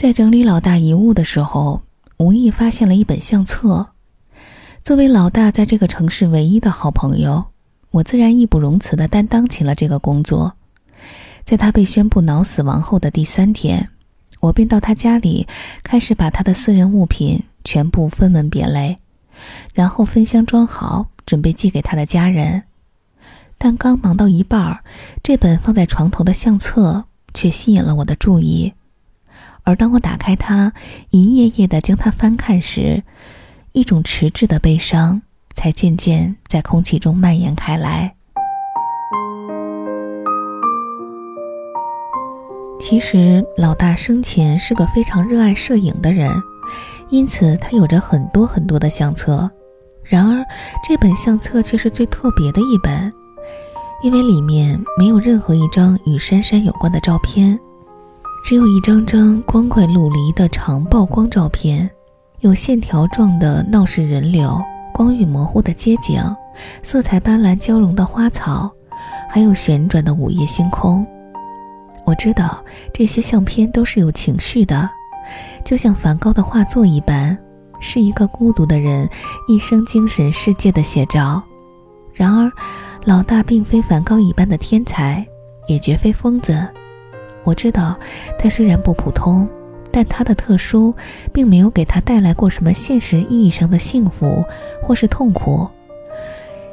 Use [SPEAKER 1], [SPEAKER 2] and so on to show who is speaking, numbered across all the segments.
[SPEAKER 1] 在整理老大遗物的时候，无意发现了一本相册。作为老大在这个城市唯一的好朋友，我自然义不容辞地担当起了这个工作。在他被宣布脑死亡后的第三天，我便到他家里，开始把他的私人物品全部分门别类，然后分箱装好，准备寄给他的家人。但刚忙到一半儿，这本放在床头的相册却吸引了我的注意。而当我打开它，一页页的将它翻看时，一种迟滞的悲伤才渐渐在空气中蔓延开来。其实，老大生前是个非常热爱摄影的人，因此他有着很多很多的相册。然而，这本相册却是最特别的一本，因为里面没有任何一张与珊珊有关的照片。只有一张张光怪陆离的长曝光照片，有线条状的闹市人流，光晕模糊的街景，色彩斑斓交融的花草，还有旋转的午夜星空。我知道这些相片都是有情绪的，就像梵高的画作一般，是一个孤独的人一生精神世界的写照。然而，老大并非梵高一般的天才，也绝非疯子。我知道，他虽然不普通，但他的特殊并没有给他带来过什么现实意义上的幸福或是痛苦。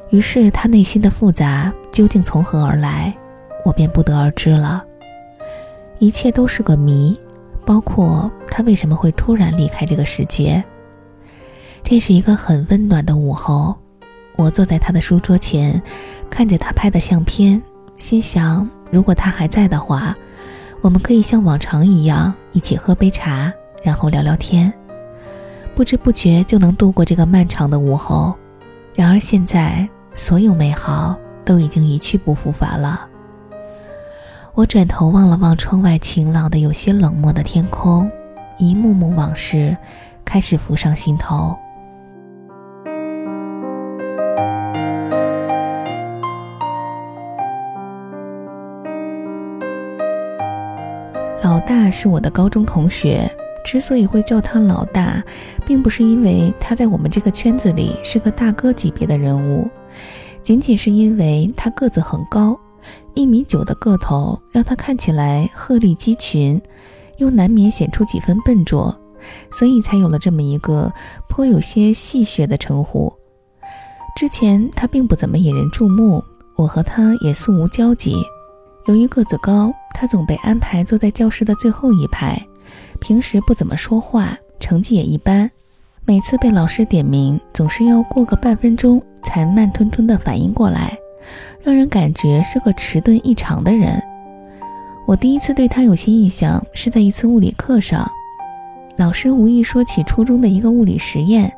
[SPEAKER 1] 于是，他内心的复杂究竟从何而来，我便不得而知了。一切都是个谜，包括他为什么会突然离开这个世界。这是一个很温暖的午后，我坐在他的书桌前，看着他拍的相片，心想：如果他还在的话。我们可以像往常一样一起喝杯茶，然后聊聊天，不知不觉就能度过这个漫长的午后。然而现在，所有美好都已经一去不复返了。我转头望了望窗外晴朗的、有些冷漠的天空，一幕幕往事开始浮上心头。大是我的高中同学，之所以会叫他老大，并不是因为他在我们这个圈子里是个大哥级别的人物，仅仅是因为他个子很高，一米九的个头让他看起来鹤立鸡群，又难免显出几分笨拙，所以才有了这么一个颇有些戏谑的称呼。之前他并不怎么引人注目，我和他也素无交集。由于个子高，他总被安排坐在教室的最后一排，平时不怎么说话，成绩也一般。每次被老师点名，总是要过个半分钟才慢吞吞地反应过来，让人感觉是个迟钝异常的人。我第一次对他有些印象是在一次物理课上，老师无意说起初中的一个物理实验：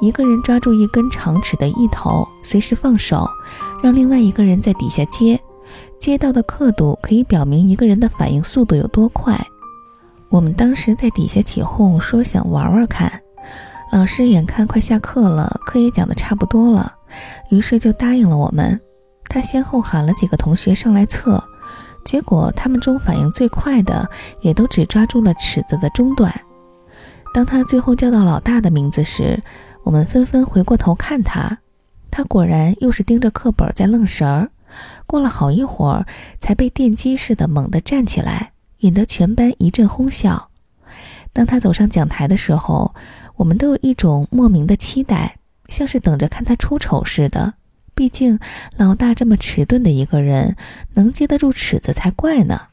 [SPEAKER 1] 一个人抓住一根长尺的一头，随时放手，让另外一个人在底下接。接到的刻度可以表明一个人的反应速度有多快。我们当时在底下起哄说想玩玩看，老师眼看快下课了，课也讲得差不多了，于是就答应了我们。他先后喊了几个同学上来测，结果他们中反应最快的也都只抓住了尺子的中段。当他最后叫到老大的名字时，我们纷纷回过头看他，他果然又是盯着课本在愣神儿。过了好一会儿，才被电击似的猛地站起来，引得全班一阵哄笑。当他走上讲台的时候，我们都有一种莫名的期待，像是等着看他出丑似的。毕竟老大这么迟钝的一个人，能接得住尺子才怪呢。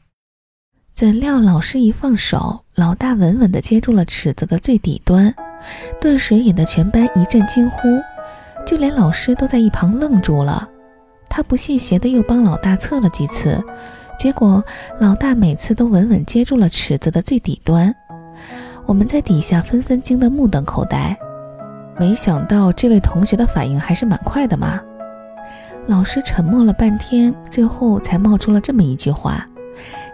[SPEAKER 1] 怎料老师一放手，老大稳稳地接住了尺子的最底端，顿时引得全班一阵惊呼，就连老师都在一旁愣住了。他不信邪的又帮老大测了几次，结果老大每次都稳稳接住了尺子的最底端。我们在底下纷纷惊得目瞪口呆。没想到这位同学的反应还是蛮快的嘛。老师沉默了半天，最后才冒出了这么一句话。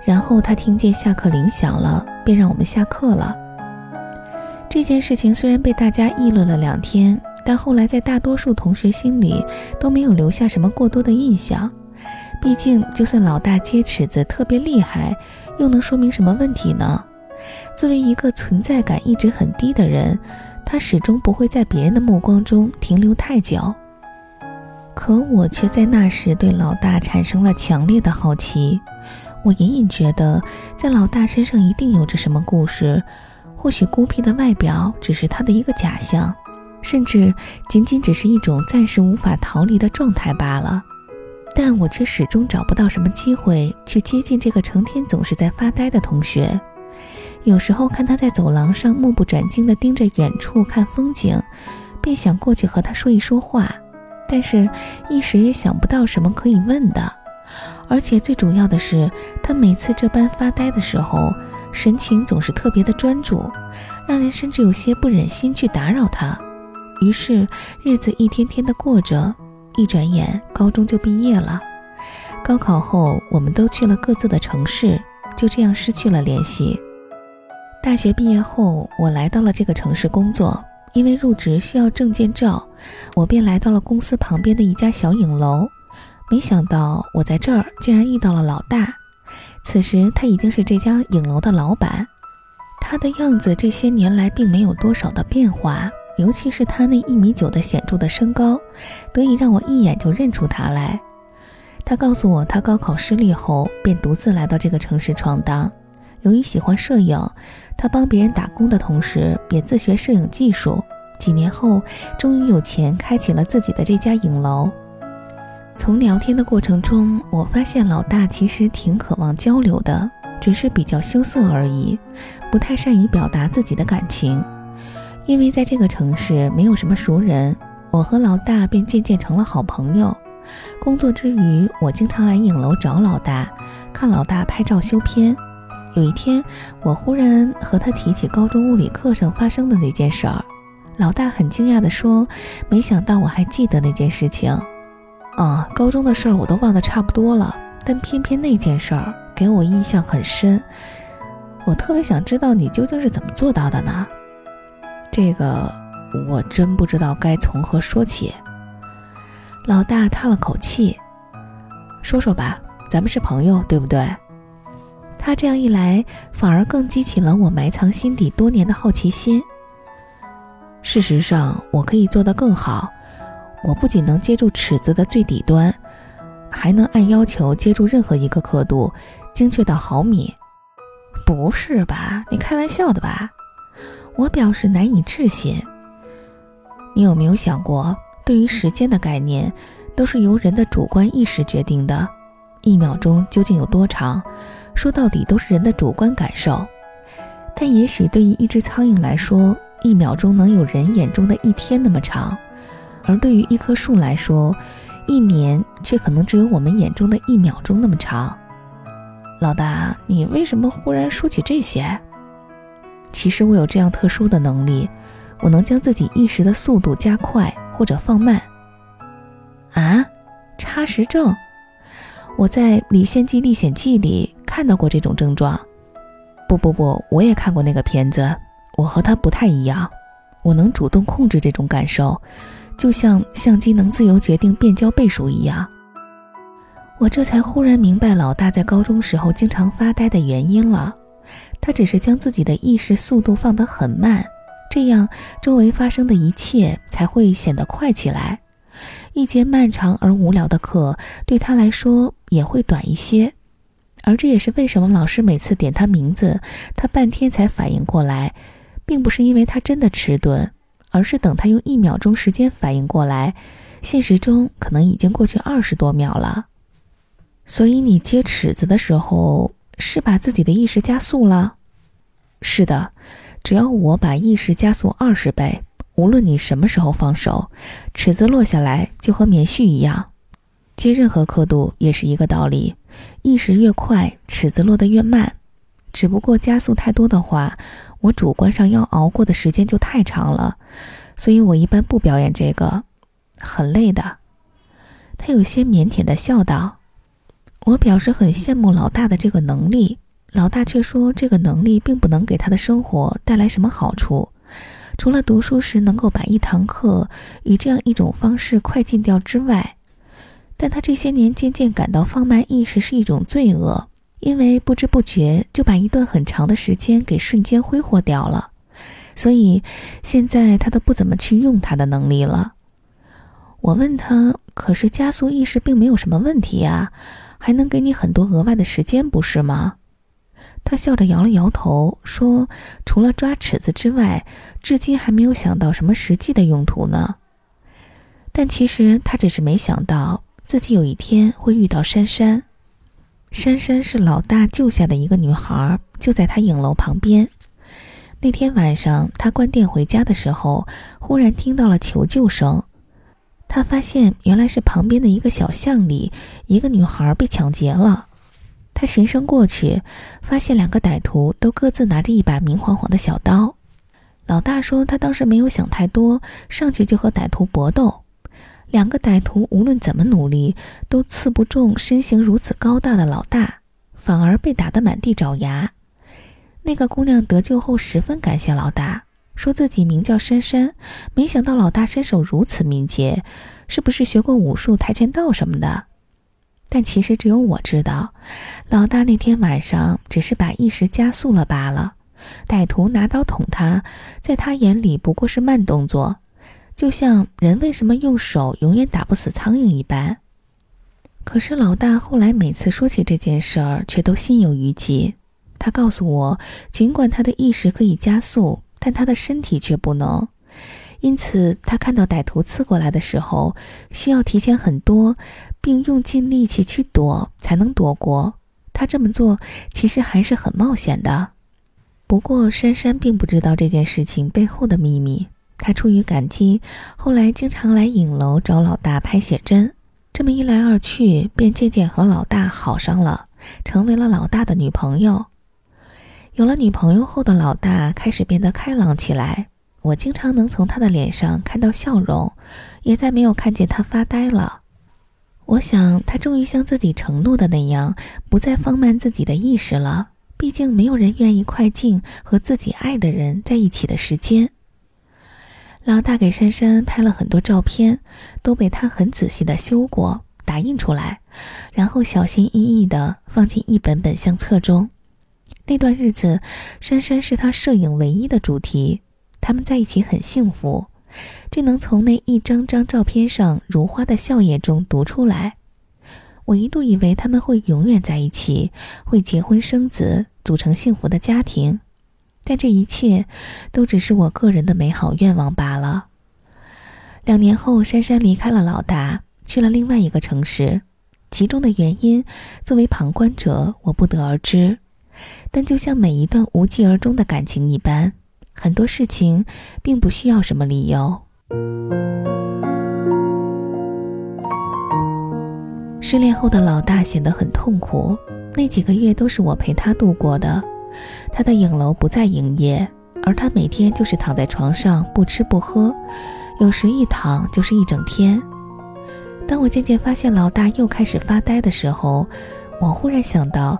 [SPEAKER 1] 然后他听见下课铃响了，便让我们下课了。这件事情虽然被大家议论了两天。但后来，在大多数同学心里都没有留下什么过多的印象。毕竟，就算老大接尺子特别厉害，又能说明什么问题呢？作为一个存在感一直很低的人，他始终不会在别人的目光中停留太久。可我却在那时对老大产生了强烈的好奇。我隐隐觉得，在老大身上一定有着什么故事。或许孤僻的外表只是他的一个假象，甚至仅仅只是一种暂时无法逃离的状态罢了。但我却始终找不到什么机会去接近这个成天总是在发呆的同学。有时候看他在走廊上目不转睛地盯着远处看风景，便想过去和他说一说话，但是一时也想不到什么可以问的。而且最主要的是，他每次这般发呆的时候。神情总是特别的专注，让人甚至有些不忍心去打扰他。于是日子一天天的过着，一转眼高中就毕业了。高考后，我们都去了各自的城市，就这样失去了联系。大学毕业后，我来到了这个城市工作，因为入职需要证件照，我便来到了公司旁边的一家小影楼。没想到我在这儿竟然遇到了老大。此时他已经是这家影楼的老板，他的样子这些年来并没有多少的变化，尤其是他那一米九的显著的身高，得以让我一眼就认出他来。他告诉我，他高考失利后便独自来到这个城市闯荡。由于喜欢摄影，他帮别人打工的同时也自学摄影技术。几年后，终于有钱开启了自己的这家影楼。从聊天的过程中，我发现老大其实挺渴望交流的，只是比较羞涩而已，不太善于表达自己的感情。因为在这个城市没有什么熟人，我和老大便渐渐成了好朋友。工作之余，我经常来影楼找老大，看老大拍照修片。有一天，我忽然和他提起高中物理课上发生的那件事儿，老大很惊讶地说：“没想到我还记得那件事情。”啊，高中的事儿我都忘得差不多了，但偏偏那件事儿给我印象很深。我特别想知道你究竟是怎么做到的呢？这个我真不知道该从何说起。老大叹了口气，说说吧，咱们是朋友，对不对？他这样一来，反而更激起了我埋藏心底多年的好奇心。事实上，我可以做得更好。我不仅能接住尺子的最底端，还能按要求接住任何一个刻度，精确到毫米。不是吧？你开玩笑的吧？我表示难以置信。你有没有想过，对于时间的概念，都是由人的主观意识决定的。一秒钟究竟有多长？说到底都是人的主观感受。但也许对于一只苍蝇来说，一秒钟能有人眼中的一天那么长。而对于一棵树来说，一年却可能只有我们眼中的一秒钟那么长。老大，你为什么忽然说起这些？其实我有这样特殊的能力，我能将自己意识的速度加快或者放慢。啊，差时症？我在《李献计历险记》里看到过这种症状。不不不，我也看过那个片子。我和他不太一样，我能主动控制这种感受。就像相机能自由决定变焦倍数一样，我这才忽然明白老大在高中时候经常发呆的原因了。他只是将自己的意识速度放得很慢，这样周围发生的一切才会显得快起来。一节漫长而无聊的课对他来说也会短一些，而这也是为什么老师每次点他名字，他半天才反应过来，并不是因为他真的迟钝。而是等他用一秒钟时间反应过来，现实中可能已经过去二十多秒了。所以你接尺子的时候是把自己的意识加速了？是的，只要我把意识加速二十倍，无论你什么时候放手，尺子落下来就和棉絮一样。接任何刻度也是一个道理，意识越快，尺子落得越慢。只不过加速太多的话。我主观上要熬过的时间就太长了，所以我一般不表演这个，很累的。他有些腼腆的笑道。我表示很羡慕老大的这个能力，老大却说这个能力并不能给他的生活带来什么好处，除了读书时能够把一堂课以这样一种方式快进掉之外。但他这些年渐渐感到放慢意识是一种罪恶。因为不知不觉就把一段很长的时间给瞬间挥霍掉了，所以现在他都不怎么去用他的能力了。我问他：“可是加速意识并没有什么问题呀，还能给你很多额外的时间，不是吗？”他笑着摇了摇头，说：“除了抓尺子之外，至今还没有想到什么实际的用途呢。”但其实他只是没想到自己有一天会遇到珊珊。珊珊是老大救下的一个女孩，就在他影楼旁边。那天晚上，他关店回家的时候，忽然听到了求救声。他发现原来是旁边的一个小巷里，一个女孩被抢劫了。他循声过去，发现两个歹徒都各自拿着一把明晃晃的小刀。老大说，他当时没有想太多，上去就和歹徒搏斗。两个歹徒无论怎么努力，都刺不中身形如此高大的老大，反而被打得满地找牙。那个姑娘得救后十分感谢老大，说自己名叫珊珊，没想到老大身手如此敏捷，是不是学过武术、跆拳道什么的？但其实只有我知道，老大那天晚上只是把意识加速了罢了。歹徒拿刀捅他，在他眼里不过是慢动作，就像人为什么用手永远打不死苍蝇一般。可是老大后来每次说起这件事儿，却都心有余悸。他告诉我，尽管他的意识可以加速，但他的身体却不能。因此，他看到歹徒刺过来的时候，需要提前很多，并用尽力气去躲，才能躲过。他这么做其实还是很冒险的。不过，珊珊并不知道这件事情背后的秘密。她出于感激，后来经常来影楼找老大拍写真。这么一来二去，便渐渐和老大好上了，成为了老大的女朋友。有了女朋友后的老大开始变得开朗起来。我经常能从他的脸上看到笑容，也再没有看见他发呆了。我想，他终于像自己承诺的那样，不再放慢自己的意识了。毕竟，没有人愿意快进和自己爱的人在一起的时间。老大给珊珊拍了很多照片，都被他很仔细的修过、打印出来，然后小心翼翼的放进一本本相册中。那段日子，珊珊是他摄影唯一的主题。他们在一起很幸福，这能从那一张张照片上如花的笑靥中读出来。我一度以为他们会永远在一起，会结婚生子，组成幸福的家庭，但这一切都只是我个人的美好愿望罢了。两年后，珊珊离开了老大，去了另外一个城市，其中的原因，作为旁观者，我不得而知。但就像每一段无疾而终的感情一般。很多事情并不需要什么理由。失恋后的老大显得很痛苦，那几个月都是我陪他度过的。他的影楼不再营业，而他每天就是躺在床上不吃不喝，有时一躺就是一整天。当我渐渐发现老大又开始发呆的时候，我忽然想到。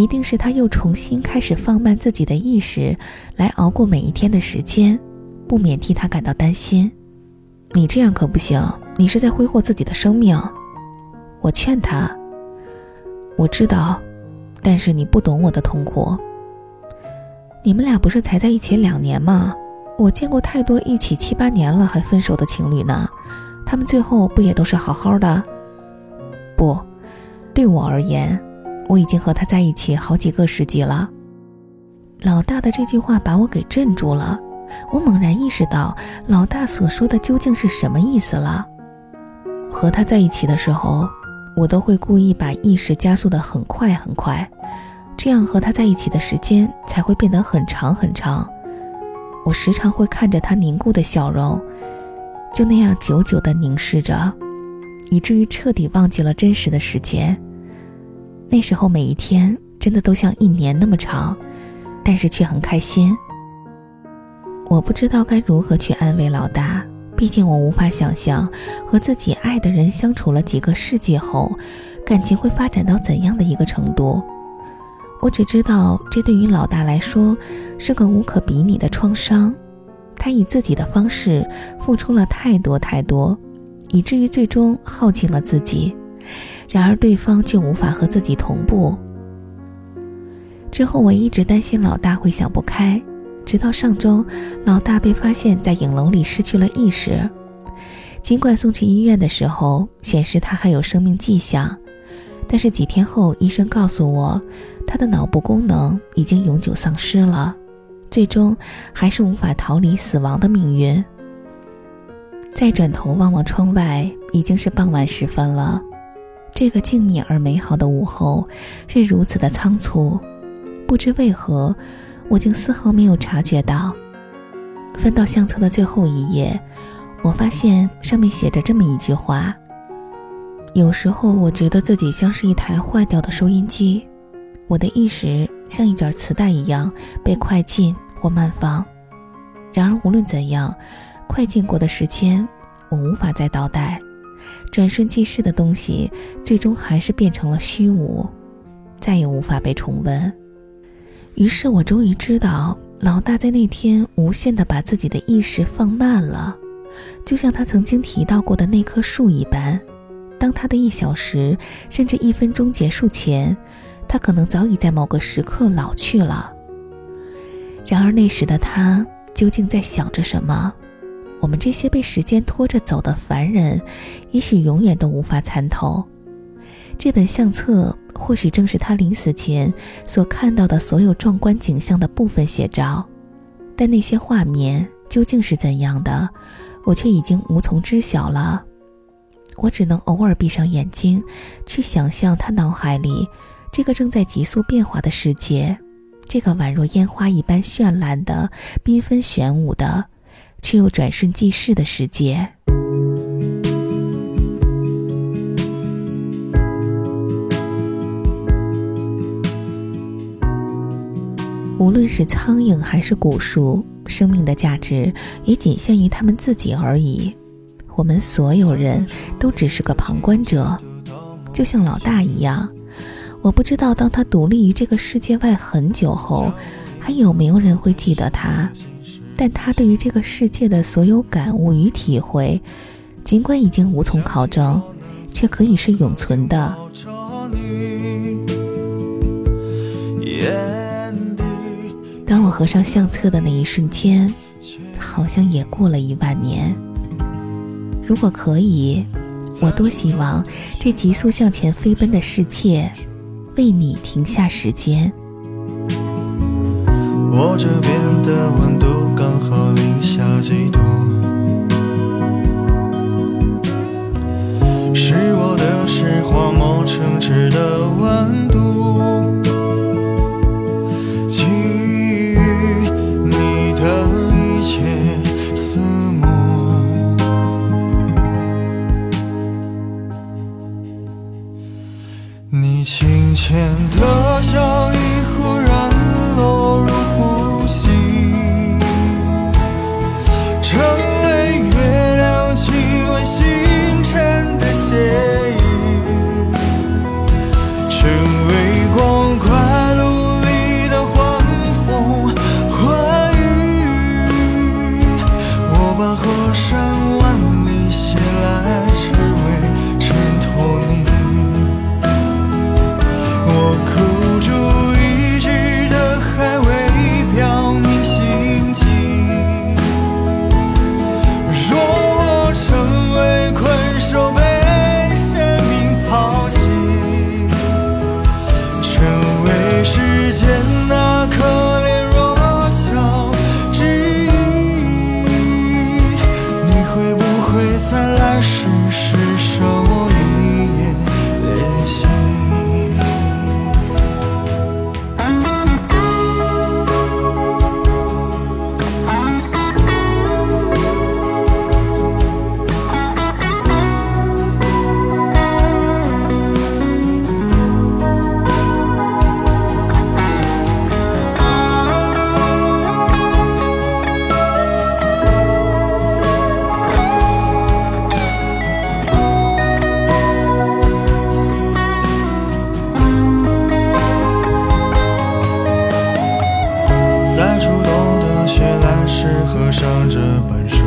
[SPEAKER 1] 一定是他又重新开始放慢自己的意识，来熬过每一天的时间，不免替他感到担心。你这样可不行，你是在挥霍自己的生命。我劝他，我知道，但是你不懂我的痛苦。你们俩不是才在一起两年吗？我见过太多一起七八年了还分手的情侣呢，他们最后不也都是好好的？不，对我而言。我已经和他在一起好几个世纪了。老大的这句话把我给镇住了，我猛然意识到老大所说的究竟是什么意思了。和他在一起的时候，我都会故意把意识加速的很快很快，这样和他在一起的时间才会变得很长很长。我时常会看着他凝固的笑容，就那样久久的凝视着，以至于彻底忘记了真实的时间。那时候每一天真的都像一年那么长，但是却很开心。我不知道该如何去安慰老大，毕竟我无法想象和自己爱的人相处了几个世纪后，感情会发展到怎样的一个程度。我只知道，这对于老大来说是个无可比拟的创伤。他以自己的方式付出了太多太多，以至于最终耗尽了自己。然而对方却无法和自己同步，之后我一直担心老大会想不开，直到上周，老大被发现在影楼里失去了意识。尽管送去医院的时候显示他还有生命迹象，但是几天后医生告诉我，他的脑部功能已经永久丧失了，最终还是无法逃离死亡的命运。再转头望望窗外，已经是傍晚时分了。这个静谧而美好的午后是如此的仓促，不知为何，我竟丝毫没有察觉到。翻到相册的最后一页。我发现上面写着这么一句话：有时候我觉得自己像是一台坏掉的收音机，我的意识像一卷磁带一样被快进或慢放。然而无论怎样，快进过的时间我无法再倒带，转瞬即逝的东西最终还是变成了虚无，再也无法被重温。于是我终于知道，老大在那天无限地把自己的意识放慢了。就像他曾经提到过的那棵树一般，当他的一小时甚至一分钟结束前，他可能早已在某个时刻老去了。然而那时的他究竟在想着什么？我们这些被时间拖着走的凡人，也许永远都无法参透。这本相册或许正是他临死前所看到的所有壮观景象的部分写照，但那些画面究竟是怎样的？我却已经无从知晓了，我只能偶尔闭上眼睛，去想象他脑海里这个正在急速变化的世界，这个宛若烟花一般绚烂的、缤纷玄武的，却又转瞬即逝的世界。无论是苍蝇还是古树。生命的价值也仅限于他们自己而已，我们所有人都只是个旁观者，就像老大一样。我不知道，当他独立于这个世界外很久后，还有没有人会记得他。但他对于这个世界的所有感悟与体会，尽管已经无从考证，却可以是永存的。当我合上相册的那一瞬间，好像也过了一万年。如果可以，我多希望这急速向前飞奔的世界，为你停下时间。
[SPEAKER 2] 我这边的温度刚好零下几度，是我的是荒漠城池的温度。上这本书